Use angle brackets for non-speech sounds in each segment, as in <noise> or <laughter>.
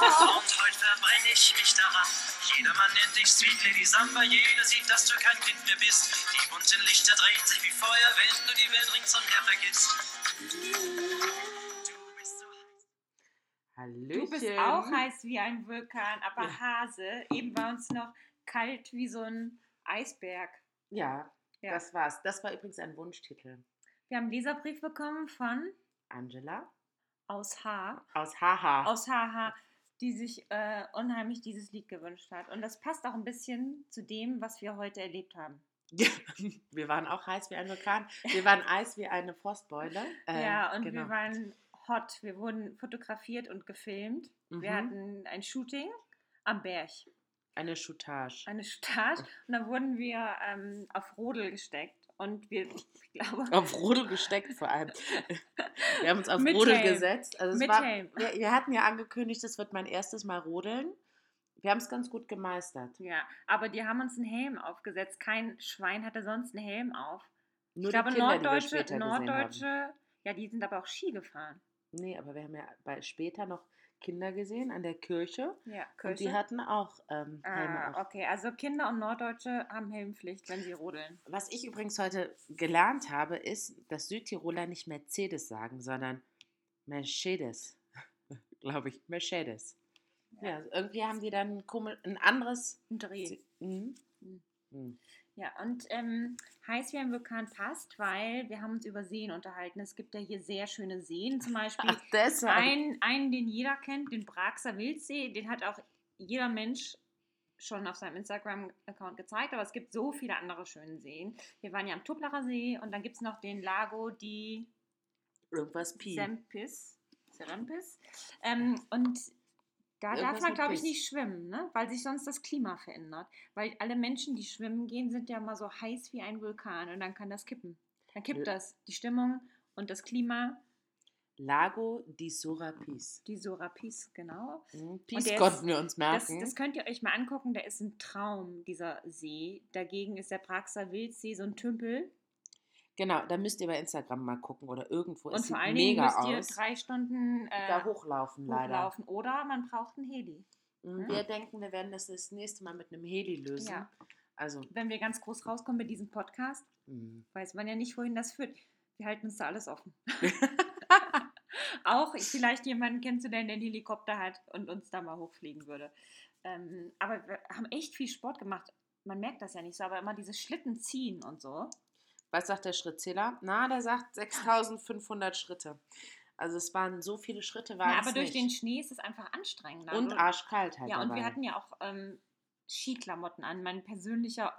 Und heute verbrenne ich mich daran. Jedermann nennt dich Sweet Lady Samba, jeder sieht, dass du kein Kind mehr bist. Die bunten Lichter drehen sich wie Feuer, wenn du die Welt ringsumher vergisst. Du bist so heiß. Hallöchen. Du bist auch heiß wie ein Vulkan, aber Ja. Hase. Eben war uns noch kalt wie so ein Eisberg. Ja, Ja. das war's. Das war übrigens ein Wunschtitel. Wir haben einen Leserbrief bekommen von Angela aus H, aus Haha. aus HH, die sich äh, unheimlich dieses Lied gewünscht hat. Und das passt auch ein bisschen zu dem, was wir heute erlebt haben. Ja, <laughs> wir waren auch heiß wie ein Vulkan. Wir waren <laughs> Eis wie eine Frostbeule. Äh, ja, und genau. wir waren hot. Wir wurden fotografiert und gefilmt. Wir Mhm. hatten ein Shooting am Berg. Eine Shootage. eine Start und dann wurden wir ähm, auf Rodel gesteckt und wir, ich glaube, Auf Rodel gesteckt vor allem. <laughs> Wir haben uns auf Mit Rodel Helm. gesetzt. Also es Mit war, Helm. wir, wir hatten ja angekündigt, es wird mein erstes Mal rodeln. Wir haben es ganz gut gemeistert. ja, aber die haben uns einen Helm aufgesetzt. Kein Schwein hatte sonst einen Helm auf. Nur ich glaube, die Kinder, die wir Norddeutsche. Norddeutsche, ja, die sind aber auch Ski gefahren. Nee, aber wir haben ja bei, später noch Kinder gesehen an der Kirche. Ja, Und die Kirche. hatten auch ähm, Helme auf. Ah, okay, also Kinder und Norddeutsche haben Helmpflicht, wenn sie rodeln. Was ich übrigens heute gelernt habe, ist, dass Südtiroler nicht Mercedes sagen, sondern Mercedes. <laughs> Glaube ich, Mercedes. Ja, irgendwie haben die dann ein anderes. Ein Dreh. Mhm. Mhm. Ja, und ähm, heiß wie ein Vulkan passt, weil wir haben uns über Seen unterhalten. Es gibt ja hier sehr schöne Seen, zum Beispiel Ach, deshalb. Ein, einen, den jeder kennt, den Braxer Wildsee, den hat auch jeder Mensch schon auf seinem Instagram-Account gezeigt, aber es gibt so viele andere schöne Seen. Wir waren ja am Tuplacher See und dann gibt es noch den Lago di Irgendwas Pi. Sempis. Serempis. Ähm, und da darf Irgendwas man, mit glaube ich, nicht schwimmen, ne? weil sich sonst das Klima verändert. Weil alle Menschen, die schwimmen gehen, sind ja mal so heiß wie ein Vulkan und dann kann das kippen. Dann kippt Ja. das. Die Stimmung und das Klima, Lago di Sorapis. die Sorapis, genau. Mhm. Ist- konnten wir uns Das, merken. das könnt ihr euch mal angucken, der ist ein Traum, dieser See. Dagegen ist der Praxer Wildsee so ein Tümpel. Genau, da müsst ihr bei Instagram mal gucken oder irgendwo. Und es vor allen Dingen müsst ihr aus. drei Stunden äh, da hochlaufen, leider. hochlaufen. Oder man braucht ein Heli. Mhm, Wir denken, wir werden das das nächste Mal mit einem Heli lösen. Ja. Also, Wenn wir ganz groß rauskommen mit diesem Podcast, mh. weiß man ja nicht, wohin das führt. Wir halten uns da alles offen. <laughs> <laughs> Auch vielleicht jemanden kennst du, der einen Helikopter hat und uns da mal hochfliegen würde. Ähm, aber wir haben echt viel Sport gemacht. Man merkt das ja nicht so, aber immer dieses Schlitten ziehen und so. Was sagt der Schrittzähler? Na, der sagt 6500 Schritte. Also es waren so viele Schritte, waren Ja, es aber durch den nicht. Schnee ist es einfach anstrengender. Und Du- arschkalt halt Ja, und wir dabei. hatten ja auch ähm, Skiklamotten an. Mein persönlicher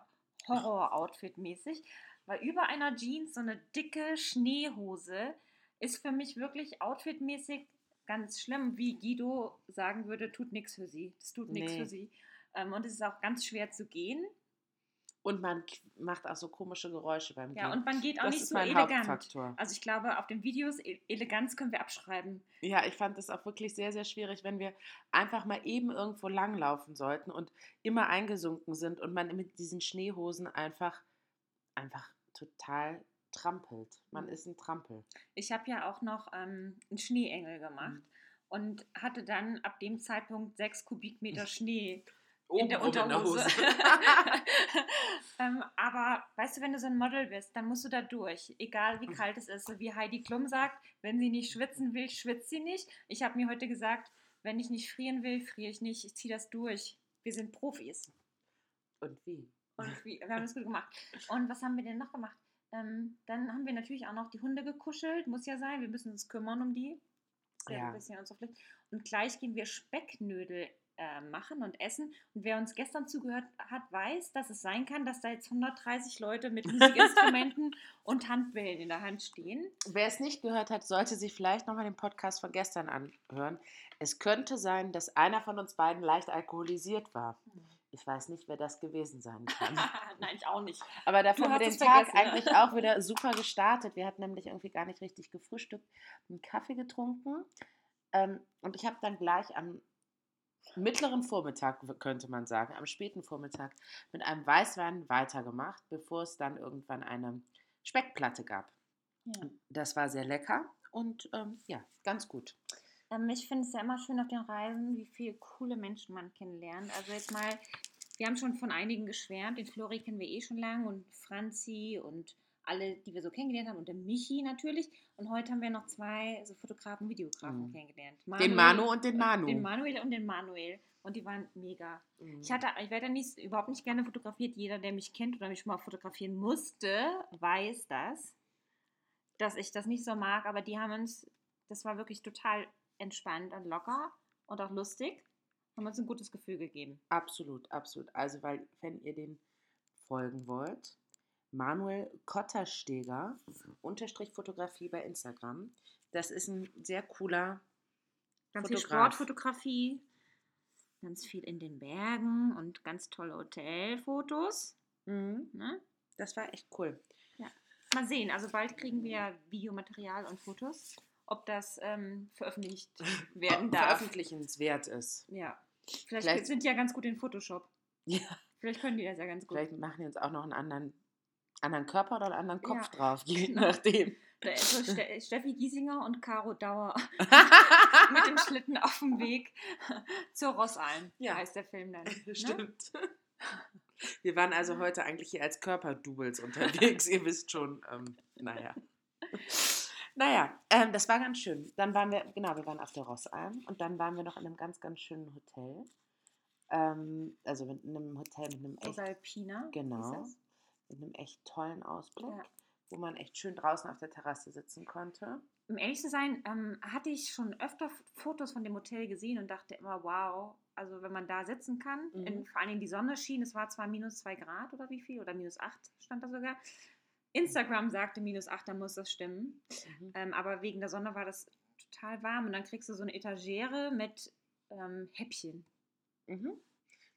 Horror-Outfit mäßig. Weil über einer Jeans so eine dicke Schneehose ist für mich wirklich outfitmäßig ganz schlimm. Wie Guido sagen würde, tut nichts für sie. Das tut nichts Nee. für sie. Ähm, und es ist auch ganz schwer zu gehen. Und man macht auch so komische Geräusche beim Ja, Gehen. und man geht auch das nicht ist so mein elegant. Hauptfaktor. Also ich glaube, auf den Videos, E- Eleganz können wir abschreiben. Ja, ich fand das auch wirklich sehr, sehr schwierig, wenn wir einfach mal eben irgendwo langlaufen sollten und immer eingesunken sind und man mit diesen Schneehosen einfach, einfach total trampelt. Man Mhm. ist ein Trampel. Ich habe ja auch noch ähm, einen Schneeengel gemacht Mhm. und hatte dann ab dem Zeitpunkt sechs Kubikmeter <laughs> Schnee In der rum Unterhose. <laughs> <laughs> ähm, aber weißt du, wenn du so ein Model bist, dann musst du da durch, egal wie kalt es ist. So wie Heidi Klum sagt, wenn sie nicht schwitzen will, schwitzt sie nicht. Ich habe mir heute gesagt, wenn ich nicht frieren will, friere ich nicht. Ich ziehe das durch. Wir sind Profis. und wie? Und wie, wir haben das gut gemacht. Und was haben wir denn noch gemacht? Ähm, dann haben wir natürlich auch noch die Hunde gekuschelt, muss ja sein. Wir müssen uns kümmern um die. Ist ja ein bisschen unsere Pflicht. Und gleich gehen wir Specknödel äh, machen und essen. Und wer uns gestern zugehört hat, weiß, dass es sein kann, dass da jetzt 130 Leute mit Musikinstrumenten <laughs> und Handbällen in der Hand stehen. Wer es nicht gehört hat, sollte sich vielleicht nochmal den Podcast von gestern anhören. Es könnte sein, dass einer von uns beiden leicht alkoholisiert war. Ich weiß nicht, wer das gewesen sein <laughs> kann. Nein, ich auch nicht. Aber dafür haben wir den Tag ne? eigentlich auch wieder super gestartet. Wir hatten nämlich irgendwie gar nicht richtig gefrühstückt, einen Kaffee getrunken. Ähm, und ich habe dann gleich am mittleren Vormittag, könnte man sagen, am späten Vormittag mit einem Weißwein weitergemacht, bevor es dann irgendwann eine Speckplatte gab. Ja. Das war sehr lecker und ähm, ja, ganz gut. Ähm, ich finde es ja immer schön auf den Reisen, wie viele coole Menschen man kennenlernt. Also jetzt mal, wir haben schon von einigen geschwärmt. Den Flori kennen wir eh schon lange und Franzi und alle, die wir so kennengelernt haben und der Michi natürlich. Und heute haben wir noch zwei so Fotografen, Videografen Mhm. kennengelernt. Den Manu und den Manu. Den Manuel und den Manuel. Und die waren mega. Mhm. Ich hatte, ich werde nicht, überhaupt nicht gerne fotografiert. Jeder, der mich kennt oder mich schon mal fotografieren musste, weiß das, dass ich das nicht so mag. Aber die haben uns, das war wirklich total entspannt und locker und auch lustig. Haben uns ein gutes Gefühl gegeben. Absolut, absolut. Also, weil, wenn ihr den folgen wollt, Manuel Kottersteger, Unterstrich Fotografie bei Instagram. Das ist ein sehr cooler Ganz viel Fotograf. Sportfotografie, ganz viel in den Bergen und ganz tolle Hotelfotos. Mhm. Ne? Das war echt cool. Mal sehen, also bald kriegen wir Videomaterial und Fotos, ob das ähm, veröffentlicht <laughs> werden darf. Veröffentlichenswert ist. Ja. Vielleicht, Vielleicht- sind die ja ganz gut in Photoshop. Ja. Vielleicht können die das ja ganz gut. Vielleicht machen die uns auch noch einen anderen, anderen Körper oder einen anderen Kopf Ja, drauf, <laughs> je genau. nachdem. Da ist so Ste <laughs> Steffi Giesinger und Caro Dauer <laughs> mit dem Schlitten auf dem Weg zur Rossalm, Ja. heißt der Film dann. Ne? Stimmt. Wir waren also heute eigentlich hier als Körperdoubles unterwegs. Ihr wisst schon, ähm, naja. Naja, ähm, das war ganz schön. Dann waren wir, genau, wir waren auf der Rossalm und dann waren wir noch in einem ganz, ganz schönen Hotel. Ähm, also mit einem Hotel mit einem echt, Rosalpina. genau, mit einem echt tollen Ausblick, Ja. wo man echt schön draußen auf der Terrasse sitzen konnte. Um ehrlich zu sein, ähm, hatte ich schon öfter Fotos von dem Hotel gesehen und dachte immer, wow, also wenn man da sitzen kann, Mhm. in, vor allen Dingen die Sonne schien, es war zwar minus zwei Grad oder wie viel, oder minus acht stand da sogar. Instagram sagte minus acht, dann muss das stimmen. Mhm. Ähm, aber wegen der Sonne war das total warm und dann kriegst du so eine Etagere mit ähm, Häppchen. Mhm.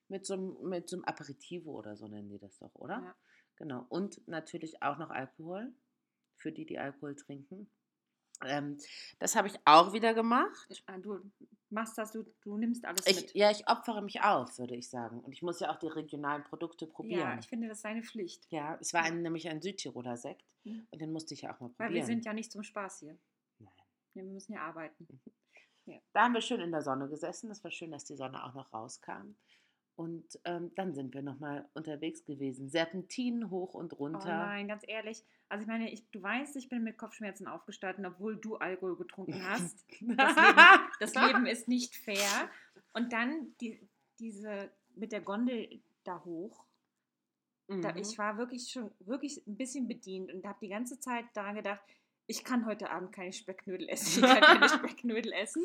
Mit so, einem, mit so einem Aperitivo oder so nennen die das doch, oder? Ja. Genau. Und natürlich auch noch Alkohol, für die, die Alkohol trinken. Ähm, das habe ich auch wieder gemacht. Äh, Du machst das, du, du nimmst alles Ich, mit. ja, ich opfere mich auf, würde ich sagen. Und ich muss ja auch die regionalen Produkte Ja, probieren. ich finde, das ist deine Pflicht. Ja, es war ein, nämlich ein Südtiroler Sekt Mhm. und den musste ich ja auch mal Weil probieren. wir sind ja nicht zum Spaß hier. Nein. Ja, wir müssen ja arbeiten. Da haben wir schön in der Sonne gesessen. Es war schön, dass die Sonne auch noch rauskam. Und ähm, dann sind wir nochmal unterwegs gewesen. Serpentinen hoch und Oh runter. nein, ganz ehrlich. Also ich meine, ich, du weißt, ich bin mit Kopfschmerzen aufgestanden, obwohl du Alkohol getrunken hast. <laughs> Das Leben, das Leben <laughs> ist nicht fair. Und dann die, diese mit der Gondel da hoch. Da, Mhm. ich war wirklich schon wirklich ein bisschen bedient und habe die ganze Zeit daran gedacht, ich kann heute Abend keine Specknödel essen. Ich kann keine <laughs> Specknödel essen.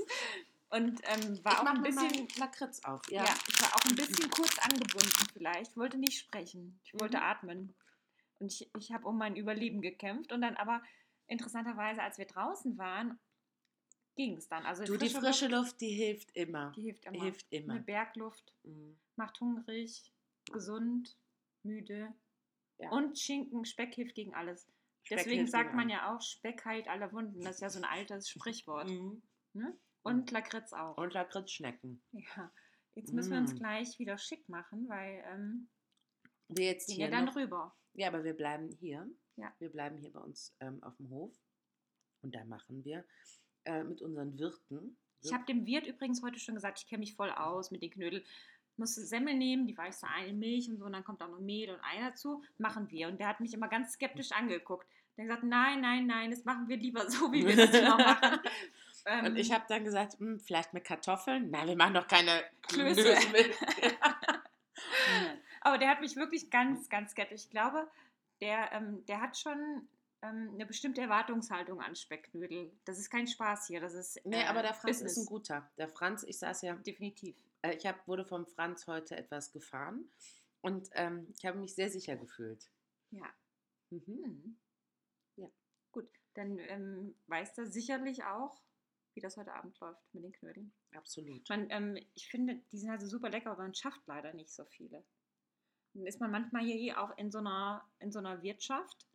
Und ähm, war ich auch ein bisschen, Lakritz auf. ja. Ja. ich war auch ein bisschen kurz angebunden vielleicht. Wollte nicht sprechen. Ich wollte Mhm. atmen. Und ich, ich habe um mein Überleben gekämpft. Und dann aber interessanterweise, als wir draußen waren, ging es dann. Also Du, die frische Luft, die hilft immer. die hilft immer. Hilft immer. Eine Bergluft Mhm. macht hungrig, gesund, müde. Ja. Und Schinken, Speck hilft gegen alles. Speck Deswegen sagt man ja auch, Speck heilt alle Wunden. Das ist ja so ein altes Sprichwort. Mhm. Ne? Und Lakritz auch. Und Lakritzschnecken. Ja. Jetzt müssen wir uns Mm. gleich wieder schick machen, weil ähm, Wir jetzt gehen hier ja dann noch, rüber. Ja, aber wir bleiben hier. Ja. Wir bleiben hier bei uns ähm, auf dem Hof. Und da machen wir äh, mit unseren Wirten. Ich habe dem Wirt übrigens heute schon gesagt, ich kenne mich voll aus mit den Knödeln. Musste Semmel nehmen, die weichste eine Milch und so, und dann kommt auch noch Mehl und Ei dazu. Machen wir. Und der hat mich immer ganz skeptisch angeguckt. Der hat gesagt, nein, nein, nein, das machen wir lieber so, wie wir das immer <laughs> machen. Ähm, Und ich habe dann gesagt, hm, vielleicht mit Kartoffeln? Nein, wir machen doch keine Klöße. Klöße mit. <laughs> <laughs> Aber der hat mich wirklich ganz, ganz skeptisch. Ich glaube, der, ähm, der hat schon ähm, eine bestimmte Erwartungshaltung an Specknödel. Das ist kein Spaß hier. Das ist. nee, äh, aber der Franz Business. ist ein guter. Der Franz, ich saß ja, Definitiv. äh, ich hab, wurde vom Franz heute etwas gefahren. Und ähm, ich habe mich sehr sicher gefühlt. Ja. Mhm. Hm. Ja. Gut, dann ähm, weiß er sicherlich auch, wie das heute Abend läuft mit den Knödeln. Absolut. Man, ähm, ich finde, die sind also super lecker, aber man schafft leider nicht so viele. Dann ist man manchmal hier eh auch in so einer, in so einer Wirtschaft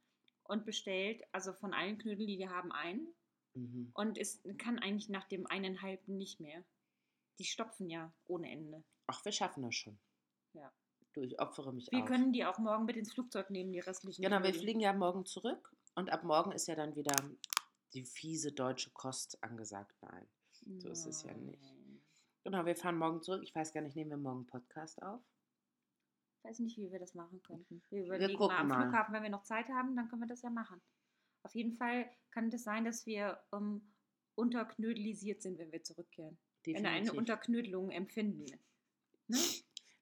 und bestellt also von allen Knödeln, die wir haben, ein Mhm. und ist, kann eigentlich nach dem eineinhalben nicht mehr. Die stopfen ja ohne Ende. Ach, wir schaffen das schon. Ja. Du, ich opfere mich Wir auf. können die auch morgen mit ins Flugzeug nehmen, die restlichen. Genau, wir Knödel. fliegen ja morgen zurück und ab morgen ist ja dann wieder die fiese deutsche Kost angesagt. Nein. So ist es ja nicht. Nein. Genau, wir fahren morgen zurück. Ich weiß gar nicht, nehmen wir morgen einen Podcast auf? Ich weiß nicht, wie wir das machen könnten. Wir überlegen gucken mal am mal. Flughafen, wenn wir noch Zeit haben, dann können wir das ja machen. Auf jeden Fall kann es sein, dass wir ähm, unterknödelisiert sind, wenn wir zurückkehren. Wenn wir eine Definitiv. Unterknödelung empfinden. Ne?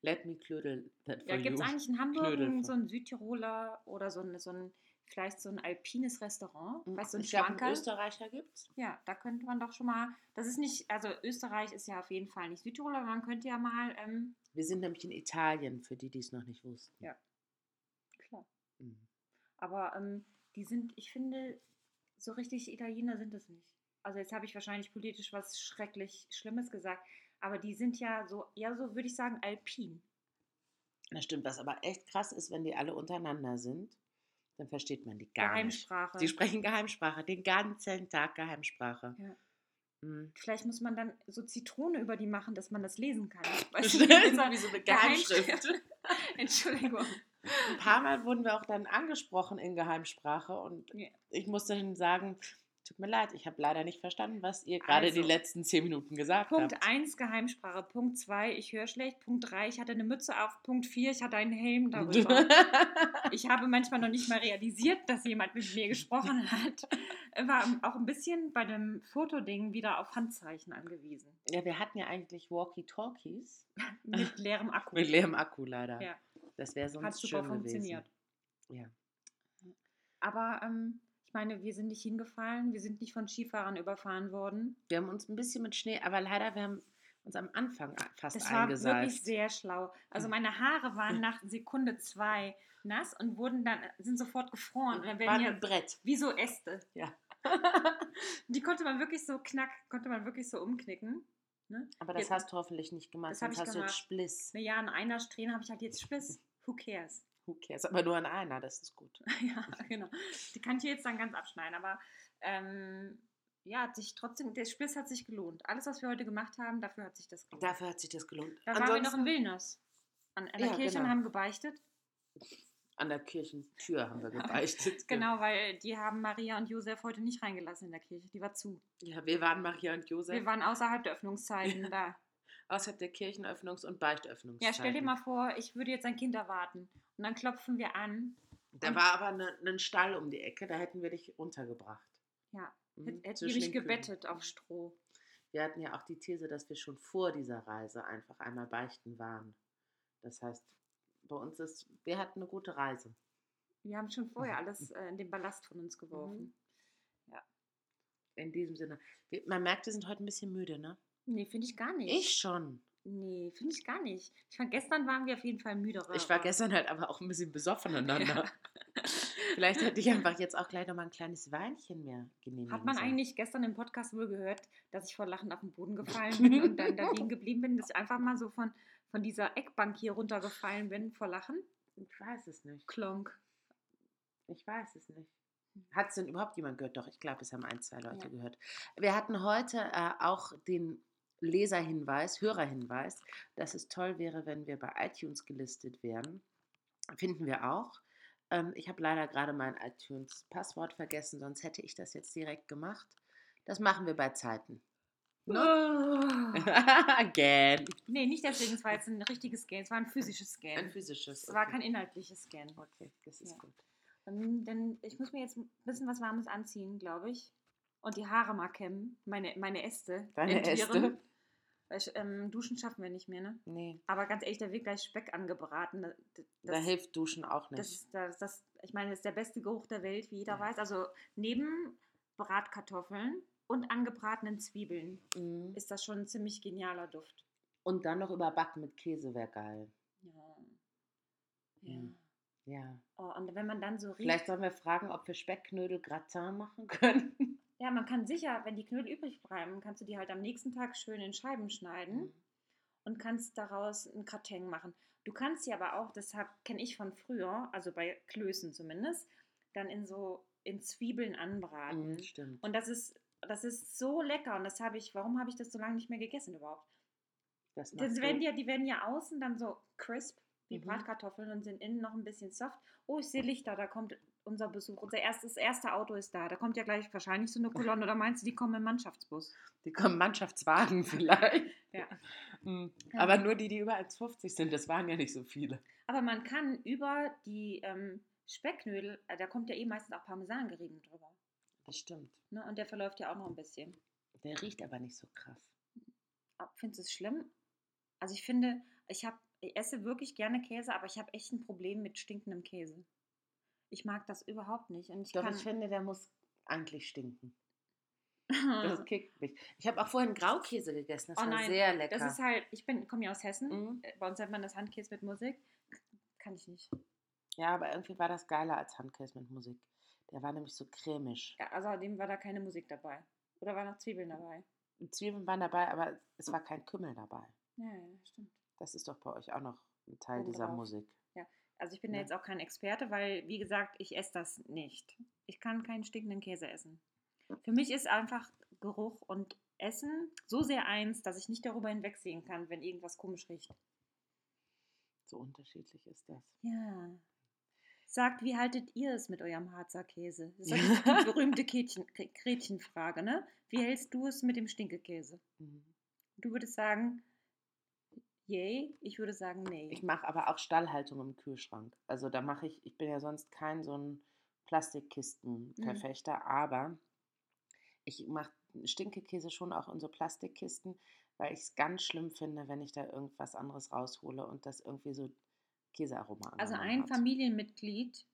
Let me knödel that for Ja, gibt es eigentlich in Hamburg so ein Südtiroler oder so ein, so ein vielleicht so ein alpines Restaurant? Weißt du, so ein Schwankerl? Österreicher gibt's. Ja, da könnte man doch schon mal, das ist nicht, also Österreich ist ja auf jeden Fall nicht Südtirol, aber man könnte ja mal, ähm, Wir sind nämlich in Italien, für die, die es noch nicht wussten. Ja. klar, Mhm. aber ähm, die sind, ich finde, so richtig Italiener sind das nicht. Also jetzt habe ich wahrscheinlich politisch was schrecklich Schlimmes gesagt, aber die sind ja so, ja so würde ich sagen, alpin. Das stimmt, was aber echt krass ist, wenn die alle untereinander sind, dann versteht man die gar Geheimsprache. nicht. Die sprechen Geheimsprache, den ganzen Tag Geheimsprache. Ja. Mhm. Vielleicht muss man dann so Zitrone über die machen, dass man das lesen kann. <laughs> Stimmt, wie so eine Geheimschrift. <laughs> Entschuldigung. Ein paar Mal wurden wir auch dann angesprochen in Geheimsprache und Ja. ich musste dann sagen, tut mir leid, ich habe leider nicht verstanden, was ihr gerade die Also, letzten zehn Minuten gesagt Punkt habt. 1 Geheimsprache. Punkt 2 ich höre schlecht. Punkt 3 ich hatte eine Mütze auf. Punkt 4 ich hatte einen Helm darüber. <laughs> ich habe manchmal noch nicht mal realisiert, dass jemand mit mir gesprochen hat. War auch ein bisschen bei dem Fotoding wieder auf Handzeichen angewiesen. ja, wir hatten ja eigentlich Walkie-Talkies <laughs> Mit leerem Akku. mit leerem Akku leider. Ja. Das wäre sonst Hat super schön funktioniert. gewesen. Ja. Aber ähm, meine, wir sind nicht hingefallen. Wir sind nicht von Skifahrern überfahren worden. Wir haben uns ein bisschen mit Schnee, aber leider, wir haben uns am Anfang fast Das war eingeseift. wirklich sehr schlau. Also meine Haare waren nach Sekunde zwei nass und wurden dann, sind sofort gefroren. Und dann War werden ein ja Brett. wie so Äste. Ja. <laughs> Die konnte man wirklich so knack, konnte man wirklich so umknicken. Ne? Aber das Ja, hast du hoffentlich nicht gemacht, das sonst ich hast du jetzt gemacht. Spliss. Ja, an einer Strähne habe ich halt jetzt Spliss. Who cares? Who cares? Aber nur an einer, das ist gut. <laughs> ja, genau. Die kann ich jetzt dann ganz abschneiden. Aber ähm, ja, hat sich trotzdem, der Spliss hat sich gelohnt. Alles, was wir heute gemacht haben, dafür hat sich das gelohnt. Dafür hat sich das gelohnt. da waren wir noch in Vilnius. An einer Ja, Kirche genau. und haben gebeichtet. an der Kirchentür haben wir <laughs> gebeichtet. Genau, weil die haben Maria und Josef heute nicht reingelassen in der Kirche. Die war zu. Ja, wir waren Maria und Josef Wir waren außerhalb der Öffnungszeiten da. außerhalb der Kirchenöffnungs- und Beichtöffnungszeit. Ja, stell dir mal vor, ich würde jetzt ein Kind erwarten. Und dann klopfen wir an. Da war aber ne- ein Stall um die Ecke, da hätten wir dich runtergebracht. Ja, Mhm, hätt- hätten wir mich Kühen. gebettet auf Stroh. Wir hatten ja auch die These, dass wir schon vor dieser Reise einfach einmal beichten waren. Das heißt, bei uns ist, wir hatten eine gute Reise. Wir haben schon vorher Mhm. <laughs> alles äh, in den Ballast von uns geworfen. In diesem Sinne. Man merkt, wir sind heute ein bisschen müde, ne? Nee, finde ich gar nicht. Ich schon. Nee, finde ich gar nicht. Ich fand, gestern waren wir auf jeden Fall müdere. Ich war gestern halt aber auch ein bisschen besoffen <laughs> einander. Vielleicht hätte ich einfach jetzt auch gleich noch mal ein kleines Weinchen mehr genehmigen Hat man sollen. eigentlich gestern im Podcast wohl gehört, dass ich vor Lachen auf den Boden gefallen bin und dann da liegen <laughs> geblieben bin, dass ich einfach mal so von, von dieser Eckbank hier runtergefallen bin vor Lachen? Ich weiß es nicht. Klonk. Ich weiß es nicht. Hat es denn überhaupt jemand gehört? Doch, ich glaube, es haben ein, zwei Leute Ja. gehört. Wir hatten heute äh, auch den Leserhinweis, Hörerhinweis, dass es toll wäre, wenn wir bei iTunes gelistet wären. Finden wir auch. Ähm, ich habe leider gerade mein iTunes-Passwort vergessen, sonst hätte ich das jetzt direkt gemacht. Das machen wir bei Zeiten. Ne? <laughs> Again. Nee, nicht deswegen, es war jetzt ein richtiges Scan, es war ein physisches Ein Scan. physisches. Es war okay. kein inhaltliches Scan. Okay, das ist Ja. gut. Ähm, denn ich muss mir jetzt ein bisschen was Warmes anziehen, glaube ich. Und die Haare mal kämmen, meine, meine Äste. Deine entwirren. Äste? Weil ähm, duschen schaffen wir nicht mehr, ne? Nee, Aber ganz ehrlich, da wird gleich Speck angebraten. Das, da hilft Duschen auch nicht. das, das, das, ich meine, das ist der beste Geruch der Welt, wie jeder Ja. weiß. Also neben Bratkartoffeln und angebratenen Zwiebeln Mhm. ist das schon ein ziemlich genialer Duft. Und dann noch überbacken mit Käse wäre geil. Ja. Ja. Ja. Oh, und wenn man dann so riecht. Vielleicht sollen wir fragen, ob wir Speckknödel Gratin machen können. <laughs> Ja, man kann sicher, wenn die Knödel übrig bleiben, kannst du die halt am nächsten Tag schön in Scheiben schneiden und kannst daraus ein Gratin machen. Du kannst sie aber auch, das kenne ich von früher, also bei Klößen zumindest, dann in so in Zwiebeln anbraten. Mhm, stimmt. Und das ist, das ist so lecker und das habe ich, warum habe ich das so lange nicht mehr gegessen überhaupt? Das Das werden ja, die werden ja außen dann so crisp wie Mhm. Bratkartoffeln und sind innen noch ein bisschen soft. Oh, ich sehe Lichter, da kommt unser Besuch, unser erstes erste Auto ist da. Da kommt ja gleich wahrscheinlich so eine Kolonne. Oder meinst du, die kommen im Mannschaftsbus? Die kommen Mannschaftswagen <laughs> vielleicht. Ja. Mhm. Ja. Aber nur die, die über 1,50 sind. Das waren ja nicht so viele. Aber man kann über die ähm, Specknödel, äh, da kommt ja eh meistens auch Parmesangerieben drüber. Das stimmt. Ne? Und der verläuft ja auch noch ein bisschen. Der riecht aber nicht so krass. Ah, Findest du es schlimm? Also ich finde, ich, hab, ich esse wirklich gerne Käse, aber ich habe echt ein Problem mit stinkendem Käse. Ich mag das überhaupt nicht. Und ich Doch, kann, ich finde, der muss eigentlich stinken. Das <laughs> kickt mich. Ich habe auch vorhin Graukäse gegessen. Das Oh war nein, sehr lecker. das ist halt, ich bin, komme ja aus Hessen. Mhm. Äh, Bei uns nennt man das Handkäse mit Musik. Kann ich nicht. Ja, aber irgendwie war das geiler als Handkäse mit Musik. Der war nämlich so cremig. Ja, außerdem war da keine Musik dabei. Oder waren noch Zwiebeln dabei? Zwiebeln waren dabei, aber es war kein Kümmel dabei. Ja, ja, stimmt. Das ist doch bei euch auch noch ein Teil Oben dieser drauf. Musik. Also ich bin ja Ja. jetzt auch kein Experte, weil, wie gesagt, ich esse das nicht. Ich kann keinen stinkenden Käse essen. Für mich ist einfach Geruch und Essen so sehr eins, dass ich nicht darüber hinwegsehen kann, wenn irgendwas komisch riecht. So unterschiedlich ist das. Ja. Sagt, wie haltet ihr es mit eurem Harzer Käse? Das ist die berühmte <laughs> Kätchen, Gretchenfrage, ne? Wie hältst du es mit dem Stinkekäse? Mhm. Du würdest sagen, yay, ich würde sagen, nee. Ich mache aber auch Stallhaltung im Kühlschrank. Also da mache ich, ich bin ja sonst kein so ein Plastikkisten-Verfechter, aber ich mache Stinkekäse schon auch in so Plastikkisten, weil ich es ganz schlimm finde, wenn ich da irgendwas anderes raushole und das irgendwie so Käsearoma Also ein hat. Familienmitglied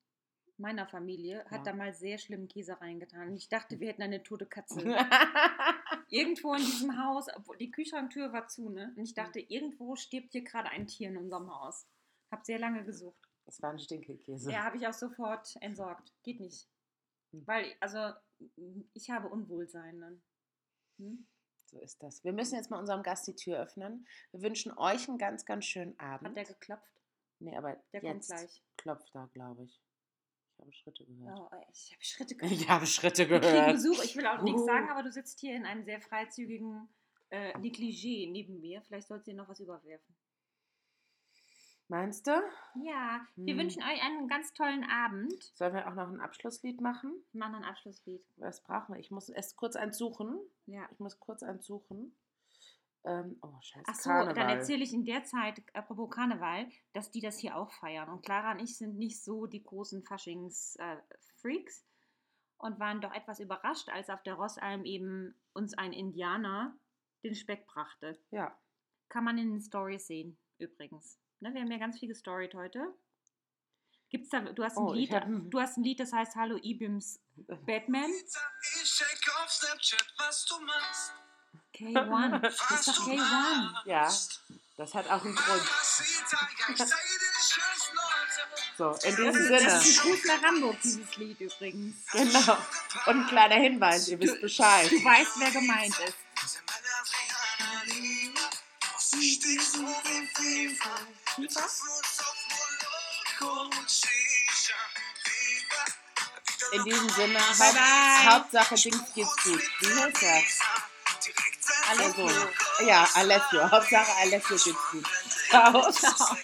meiner Familie hat Ja. da mal sehr schlimmen Käse reingetan. Ich dachte, wir hätten eine tote Katze. <laughs> irgendwo in diesem Haus, obwohl die Kühlschranktür war zu, ne? Und ich dachte, irgendwo stirbt hier gerade ein Tier in unserem Haus. Hab sehr lange gesucht. Es war ein Stinkekäse. Ja, habe ich auch sofort entsorgt. Geht nicht. Hm. Weil, also, ich habe Unwohlsein dann. Hm? So ist das. Wir müssen jetzt mal unserem Gast die Tür öffnen. Wir wünschen euch einen ganz, ganz schönen Abend. Hat der geklopft? nee, aber Der kommt jetzt gleich. klopft da, glaube ich. Ich habe Schritte gehört. Oh, ich habe Schritte <laughs> gehört. Ich habe Schritte Wir kriegen gehört. Besuch. Ich will auch nichts Uh. sagen, aber du sitzt hier in einem sehr freizügigen äh, Negligé neben mir. Vielleicht sollst du dir noch was überwerfen. Meinst du? Ja, wir Hm. wünschen euch einen ganz tollen Abend. Sollen wir auch noch ein Abschlusslied machen? Wir machen ein Abschlusslied. Was brauchen wir? Ich muss erst kurz eins suchen. Ja. Ich muss kurz eins suchen. Ähm, oh, scheiße. Ach so, Karneval. dann erzähle ich in der Zeit, apropos Karneval, dass die das hier auch feiern. Und Clara und ich sind nicht so die großen Faschings-Freaks und waren doch etwas überrascht, als auf der Rossalm eben uns ein Indianer den Speck brachte. Ja. Kann man in den Stories sehen, übrigens. Ne, wir haben ja ganz viel gestoryt heute. Gibt's da, du hast ein Oh, Lied, hab ein- du hast ein Lied, das heißt Hallo Ibims <laughs> Batman. Ich check auf Snapchat, was du machst. K1. Das ist doch du K1. Ja, das hat auch einen Grund. <laughs> So, in Das diesem ist, das ist Sinne. ein Gruß nach Hamburg, dieses Lied übrigens. Genau. Und ein kleiner Hinweis, ihr wisst Bescheid. Du weißt, wer gemeint ist. FIFA. In diesem Sinne, Bye, Haupt, bye. Hauptsache Dings geht's gut. Wie heißt er? Direkt Alessio. Also, ja, Alessio. Hauptsache Alessio geht's gut. Ciao. Ciao.